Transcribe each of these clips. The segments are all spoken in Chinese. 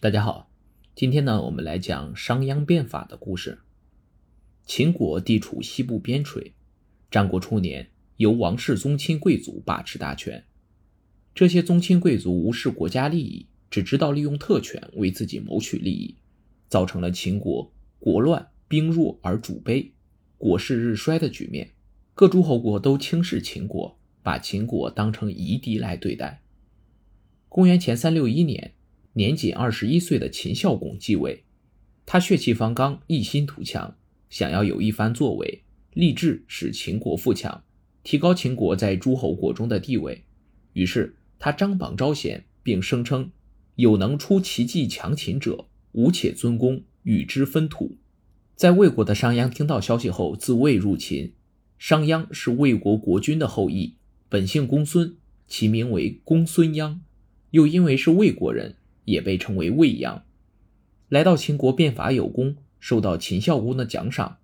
大家好，今天呢，我们来讲商鞅变法的故事。秦国地处西部边陲，战国初年由王室宗亲贵族把持大权。这些宗亲贵族无视国家利益，只知道利用特权为自己谋取利益，造成了秦国国乱、兵弱而主卑、国势日衰的局面。各诸侯国都轻视秦国，把秦国当成夷狄来对待。公元前三六一年，年仅二十一岁的秦孝公继位，他血气方刚，一心图强，想要有一番作为，立志使秦国富强，提高秦国在诸侯国中的地位。于是他张榜招贤，并声称：“有能出奇迹强秦者，吾且尊公，与之分土。”在魏国的商鞅听到消息后，自魏入秦。商鞅是魏国国君的后裔，本姓公孙，其名为公孙鞅。又因为是魏国人，也被称为卫鞅。来到秦国变法有功，受到秦孝公的奖赏，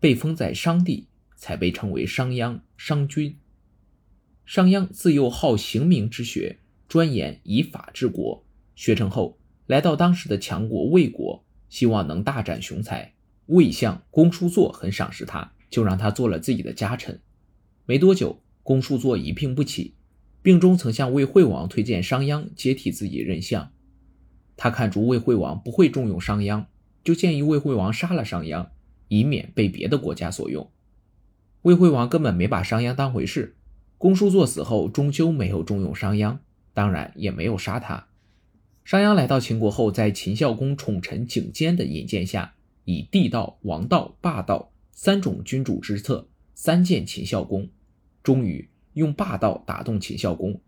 被封在商地，才被称为商鞅、商君。商鞅自幼好刑名之学，专研以法治国。学成后，来到当时的强国魏国，希望能大展雄才。魏相公叔痤很赏识他，就让他做了自己的家臣。没多久，公叔痤一病不起。病中曾向魏惠王推荐商鞅接替自己任相，他看出魏惠王不会重用商鞅，就建议魏惠王杀了商鞅，以免被别的国家所用。魏惠王根本没把商鞅当回事。公叔痤死后，终究没有重用商鞅，当然也没有杀他。商鞅来到秦国后，在秦孝公宠臣景监的引荐下，以帝道、王道、霸道三种君主之策三见秦孝公，终于。用霸道打动秦孝公，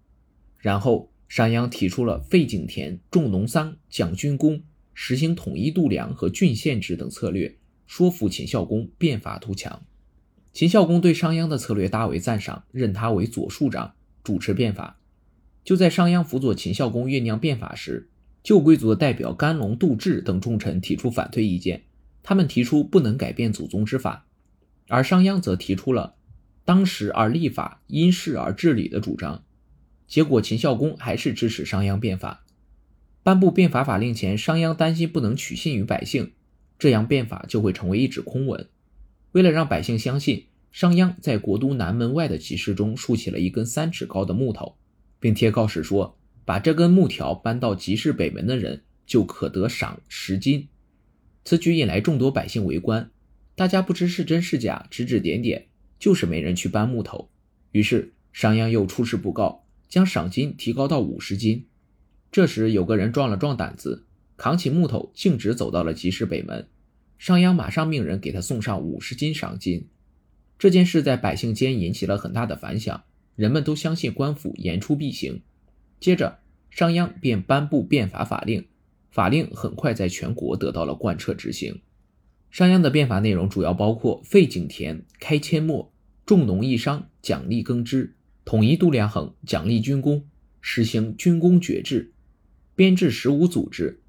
然后商鞅提出了废井田、重农桑、讲军功、实行统一度量和郡县制等策略，说服秦孝公变法图强。秦孝公对商鞅的策略大为赞赏，任他为左庶长，主持变法。就在商鞅辅佐秦孝公酝酿变法时，旧贵族的代表甘龙、杜挚等重臣提出反对意见，他们提出不能改变祖宗之法，而商鞅则提出了。当时而立法，因事而治理的主张，结果秦孝公还是支持商鞅变法。颁布变法法令前，商鞅担心不能取信于百姓，这样变法就会成为一纸空文。为了让百姓相信，商鞅在国都南门外的集市中竖起了一根三尺高的木头，并贴告示说：“把这根木条搬到集市北门的人，就可得赏十金。”此举引来众多百姓围观，大家不知是真是假，指指点点。就是没人去搬木头，于是商鞅又出示布告，将赏金提高到五十金。这时有个人壮了壮胆子，扛起木头，径直走到了集市北门。商鞅马上命人给他送上五十金赏金。这件事在百姓间引起了很大的反响，人们都相信官府言出必行。接着，商鞅便颁布变法法令，法令很快在全国得到了贯彻执行。商鞅的变法内容主要包括废井田、开阡陌、重农抑商、奖励耕织、统一度量衡、奖励军功、实行军功爵制、编制十五组织、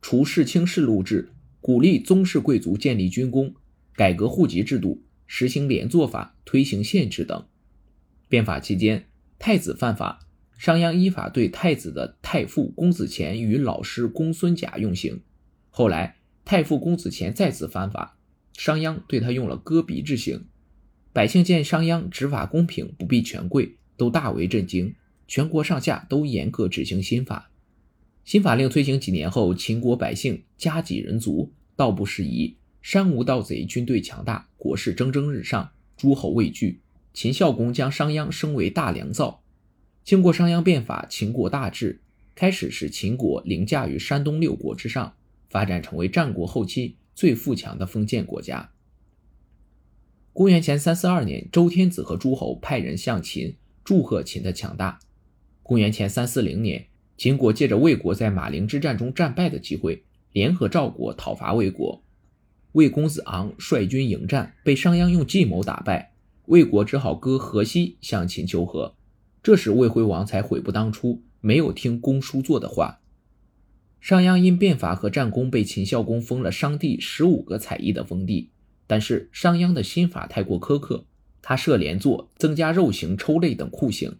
除世卿世禄制、鼓励宗室贵族建立军功、改革户籍制度、实行连坐法、推行县制等。变法期间，太子犯法，商鞅依法对太子的太傅公子虔与老师公孙贾用刑。后来。太傅公子虔再次犯法，商鞅对他用了割鼻之刑。百姓见商鞅执法公平，不避权贵，都大为震惊。全国上下都严格执行新法。新法令推行几年后，秦国百姓家几人足，道不适宜，山无盗贼，军队强大，国势蒸蒸日上，诸侯畏惧。秦孝公将商鞅升为大良造。经过商鞅变法，秦国大治，开始使秦国凌驾于山东六国之上。发展成为战国后期最富强的封建国家。公元前三四二年，周天子和诸侯派人向秦祝贺秦的强大。公元前三四零年，秦国借着魏国在马陵之战中战败的机会，联合赵国讨伐魏国。魏公子昂率军迎战，被商鞅用计谋打败，魏国只好割河西向秦求和。这时魏惠王才悔不当初，没有听公叔痤的话。商鞅因变法和战功被秦孝公封了商地十五个采邑的封地，但是商鞅的新法太过苛刻，他设连坐、增加肉刑、抽类等酷刑，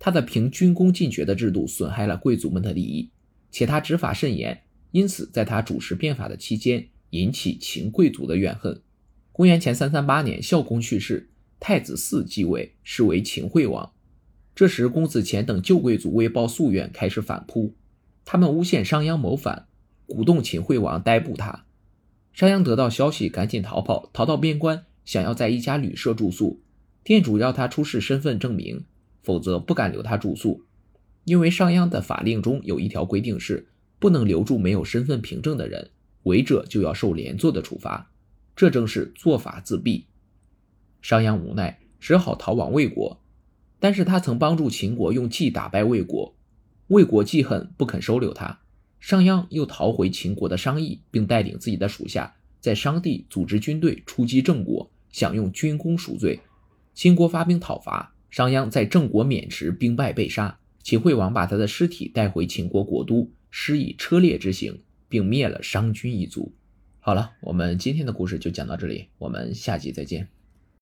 他的凭军功进爵的制度损害了贵族们的利益，且他执法甚严，因此在他主持变法的期间，引起秦贵族的怨恨。公元前三三八年，孝公去世，太子嗣继位，是为秦惠王。这时，公子虔等旧贵族为报夙愿，开始反扑。他们诬陷商鞅谋反，鼓动秦惠王逮捕他。商鞅得到消息，赶紧逃跑，逃到边关，想要在一家旅社住宿。店主要他出示身份证明，否则不敢留他住宿。因为商鞅的法令中有一条规定是，不能留住没有身份凭证的人，违者就要受连坐的处罚。这正是做法自毙。商鞅无奈，只好逃往魏国。但是他曾帮助秦国用计打败魏国，魏国记恨不肯收留他。商鞅又逃回秦国的商邑，并带领自己的属下在商地组织军队出击郑国，想用军功赎罪。秦国发兵讨伐，商鞅在郑国渑池兵败被杀。秦惠王把他的尸体带回秦国国都，施以车裂之刑，并灭了商君一族。好了，我们今天的故事就讲到这里，我们下集再见。